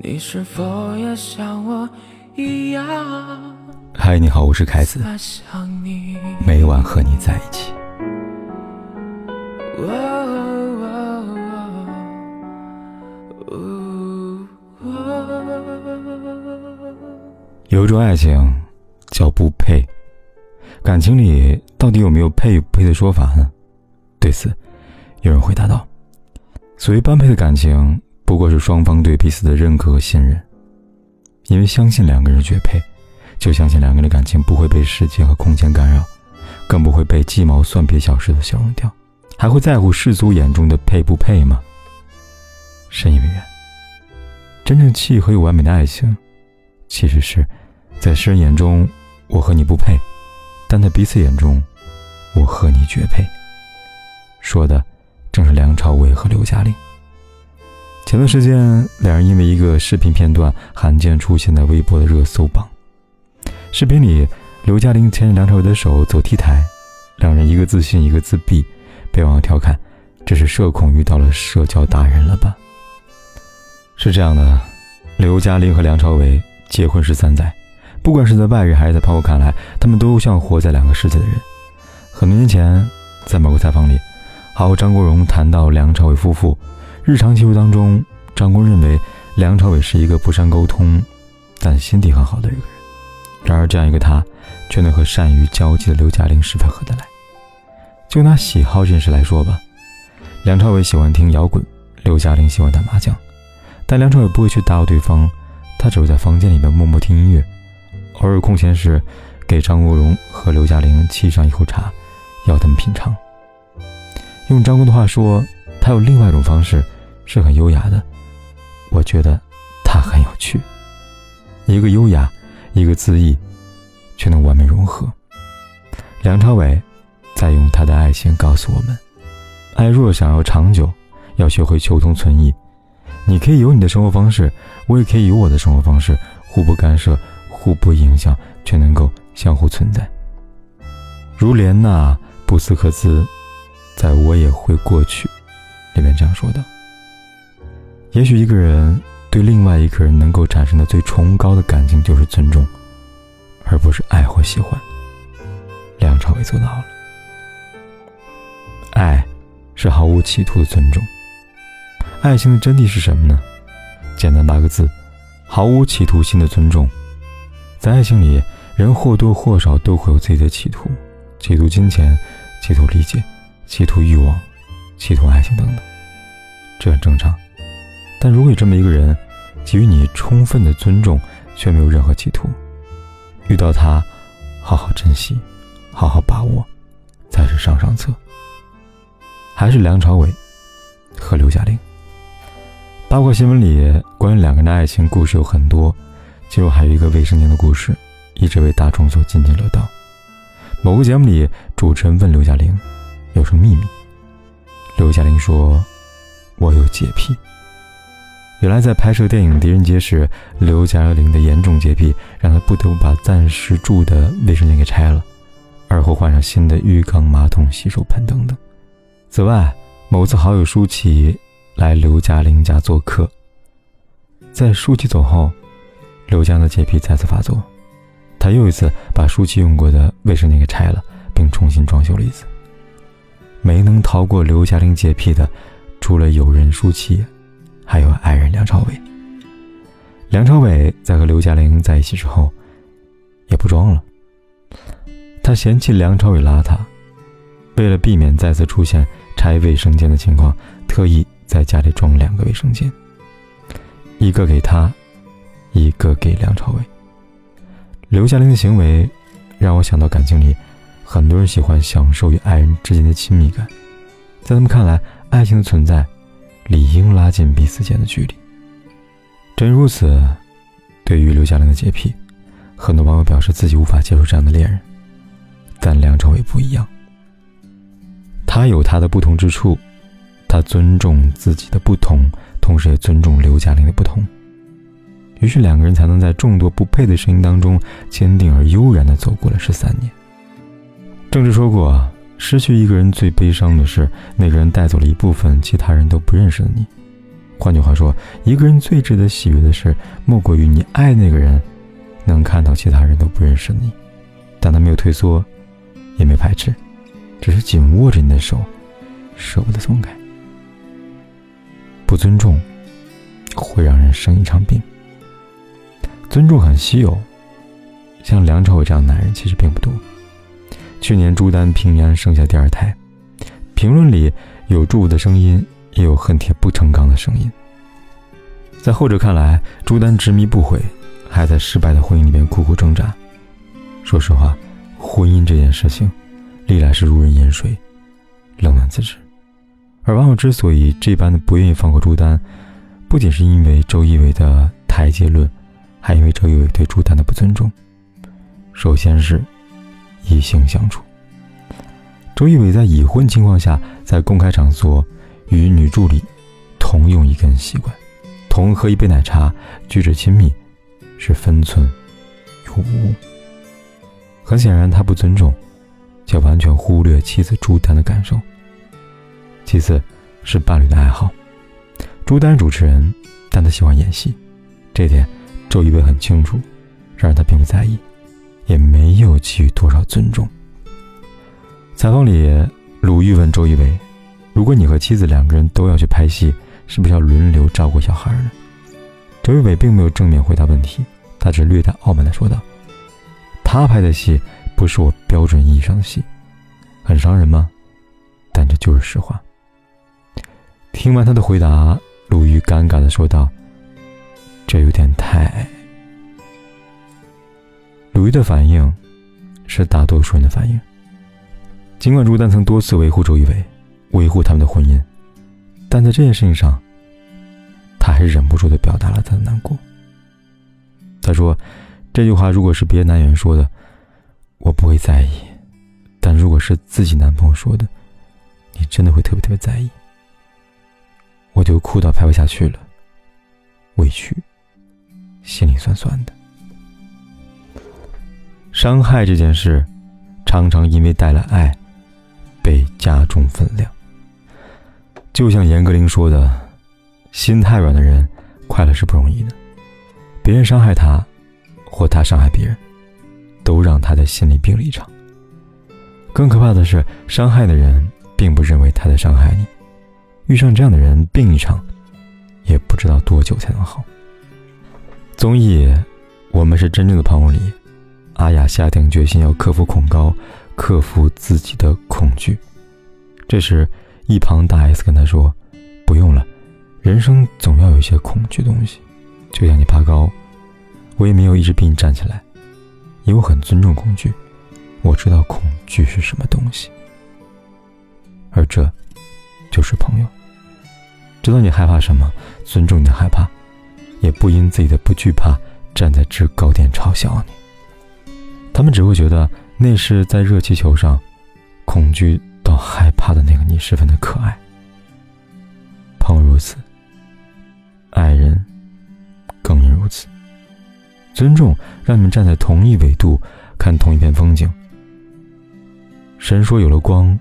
你是否也像我一样？嗨，你好，我是凯子，每晚和你在一起。有一种爱情叫不配，感情里到底有没有配与不配的说法呢？对此，有人回答道：“所谓般配的感情，不过是双方对彼此的认可和信任。因为相信两个人绝配，就相信两个人的感情不会被时间和空间干扰，更不会被鸡毛蒜皮小事都消融掉。还会在乎世俗眼中的配不配吗？深以为然。真正契合又完美的爱情，其实是在世人眼中我和你不配，但在彼此眼中，我和你绝配。”说的正是梁朝伟和刘嘉玲。前段时间，两人因为一个视频片段罕见出现在微博的热搜榜。视频里，刘嘉玲牵着梁朝伟的手走 T 台，两人一个自信，一个自闭，被网友调侃：“这是社恐遇到了社交达人了吧？”是这样的，刘嘉玲和梁朝伟结婚十三载，不管是在外人还是在朋友看来，他们都像活在两个世界的人。很多年前，在某个采访里。好，张国荣谈到梁朝伟夫妇日常记录当中，张国荣认为梁朝伟是一个不善沟通，但心地很好的一个人。然而，这样一个他，却能和善于交际的刘嘉玲十分合得来。就拿喜好这件事来说吧，梁朝伟喜欢听摇滚，刘嘉玲喜欢打麻将，但梁朝伟不会去打扰对方，他只会在房间里面默默听音乐，偶尔空闲时给张国荣和刘嘉玲沏上一口茶，要他们品尝。用张工的话说，他有另外一种方式，是很优雅的。我觉得他很有趣，一个优雅，一个恣意，却能完美融合。梁朝伟在用他的爱情告诉我们：爱若想要长久，要学会求同存异。你可以有你的生活方式，我也可以有我的生活方式，互不干涉，互不影响，却能够相互存在。如莲娜·布斯克兹。在我也会过去，里面这样说的。也许一个人对另外一个人能够产生的最崇高的感情就是尊重，而不是爱或喜欢。梁朝伟做到了。爱，是毫无企图的尊重。爱情的真谛是什么呢？简单八个字：毫无企图心的尊重。在爱情里，人或多或少都会有自己的企图，企图金钱，企图理解。企图欲望，企图爱情等等，这很正常。但如果有这么一个人，给予你充分的尊重，却没有任何企图，遇到他，好好珍惜，好好把握，才是上上策。还是梁朝伟和刘嘉玲。八卦新闻里关于两个人的爱情故事有很多，其中还有一个卫生间的故事，一直为大众所津津乐道。某个节目里，主持人问刘嘉玲。有什么秘密？刘嘉玲说：“我有洁癖。”原来在拍摄电影《狄仁杰》时，刘嘉玲的严重洁癖让她不得不把暂时住的卫生间给拆了，而后换上新的浴缸、马桶、洗手盆等等。此外，某次好友舒淇来刘嘉玲家做客，在舒淇走后，刘嘉的洁癖再次发作，他又一次把舒淇用过的卫生间给拆了，并重新装修了一次。没能逃过刘嘉玲洁癖的，除了友人舒淇，还有爱人梁朝伟。梁朝伟在和刘嘉玲在一起之后，也不装了。他嫌弃梁朝伟邋遢，为了避免再次出现拆卫生间的情况，特意在家里装两个卫生间，一个给他，一个给梁朝伟。刘嘉玲的行为，让我想到感情里。很多人喜欢享受与爱人之间的亲密感，在他们看来，爱情的存在理应拉近彼此间的距离。正如此，对于刘嘉玲的洁癖，很多网友表示自己无法接受这样的恋人。但梁朝伟不一样，他有他的不同之处，他尊重自己的不同，同时也尊重刘嘉玲的不同。于是两个人才能在众多不配的声音当中，坚定而悠然地走过了十三年。郑智说过：“失去一个人最悲伤的是，那个人带走了一部分其他人都不认识的你。换句话说，一个人最值得喜悦的事，莫过于你爱那个人，能看到其他人都不认识你，但他没有退缩，也没排斥，只是紧握着你的手，舍不得松开。不尊重，会让人生一场病。尊重很稀有，像梁朝伟这样的男人其实并不多。去年朱丹平安生下第二胎，评论里有祝福的声音。也有恨铁不成钢的声音。在后者看来，朱丹执迷不悔，还在失败的婚姻里面苦苦挣扎。说实话，婚姻这件事情，历来是如人饮水，冷暖自知。而网友之所以这般的不愿意放过朱丹，不仅是因为周一围的台阶论，还因为周一围对朱丹的不尊重。首先是异性相处。周一伟在已婚情况下，在公开场所。与女助理同用一根吸管，同喝一杯奶茶，举止亲密，是分寸有误。很显然，他不尊重，且完全忽略妻子朱丹的感受。其次，是伴侣的爱好。朱丹主持人，但他喜欢演戏，这点周一围很清楚，然而他并不在意，也没有给予多少尊重。采访里，鲁豫问周一围。如果你和妻子两个人都要去拍戏，是不是要轮流照顾小孩呢？周一围并没有正面回答问题，他只略带傲慢地说道：“他拍的戏不是我标准意义上的戏，很伤人吗？但这就是实话。”听完他的回答，鲁豫尴尬地说道：“这有点太……”鲁豫的反应是大多数人的反应。尽管朱丹曾多次维护周一围。维护他们的婚姻，但在这件事情上，他还是忍不住的表达了他的难过。他说：“这句话如果是别的男人说的，我不会在意；但如果是自己男朋友说的，你真的会特别特别在意。”我就哭到拍不下去了，委屈，心里酸酸的。伤害这件事，常常因为带了爱，被加重分量。就像严歌苓说的：“心太软的人，快乐是不容易的。别人伤害他，或他伤害别人，都让他在心里病了一场。更可怕的是，伤害的人并不认为他在伤害你。遇上这样的人，病一场，也不知道多久才能好。”综艺《我们是真正的朋友》里，阿雅下定决心要克服恐高，克服自己的恐惧。这时。一旁大 S 跟他说：“不用了，人生总要有一些恐惧东西，就像你爬高，我也没有一直逼你站起来，因为我很尊重恐惧，我知道恐惧是什么东西，而这，就是朋友。知道你害怕什么，尊重你的害怕，也不因自己的不惧怕站在制高点嘲笑你。他们只会觉得那是在热气球上，恐惧。”到害怕的那个你十分的可爱，朋友如此，爱人更应如此。尊重让你们站在同一纬度看同一片风景。神说有了光，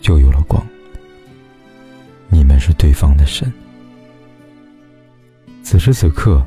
就有了光。你们是对方的神。此时此刻，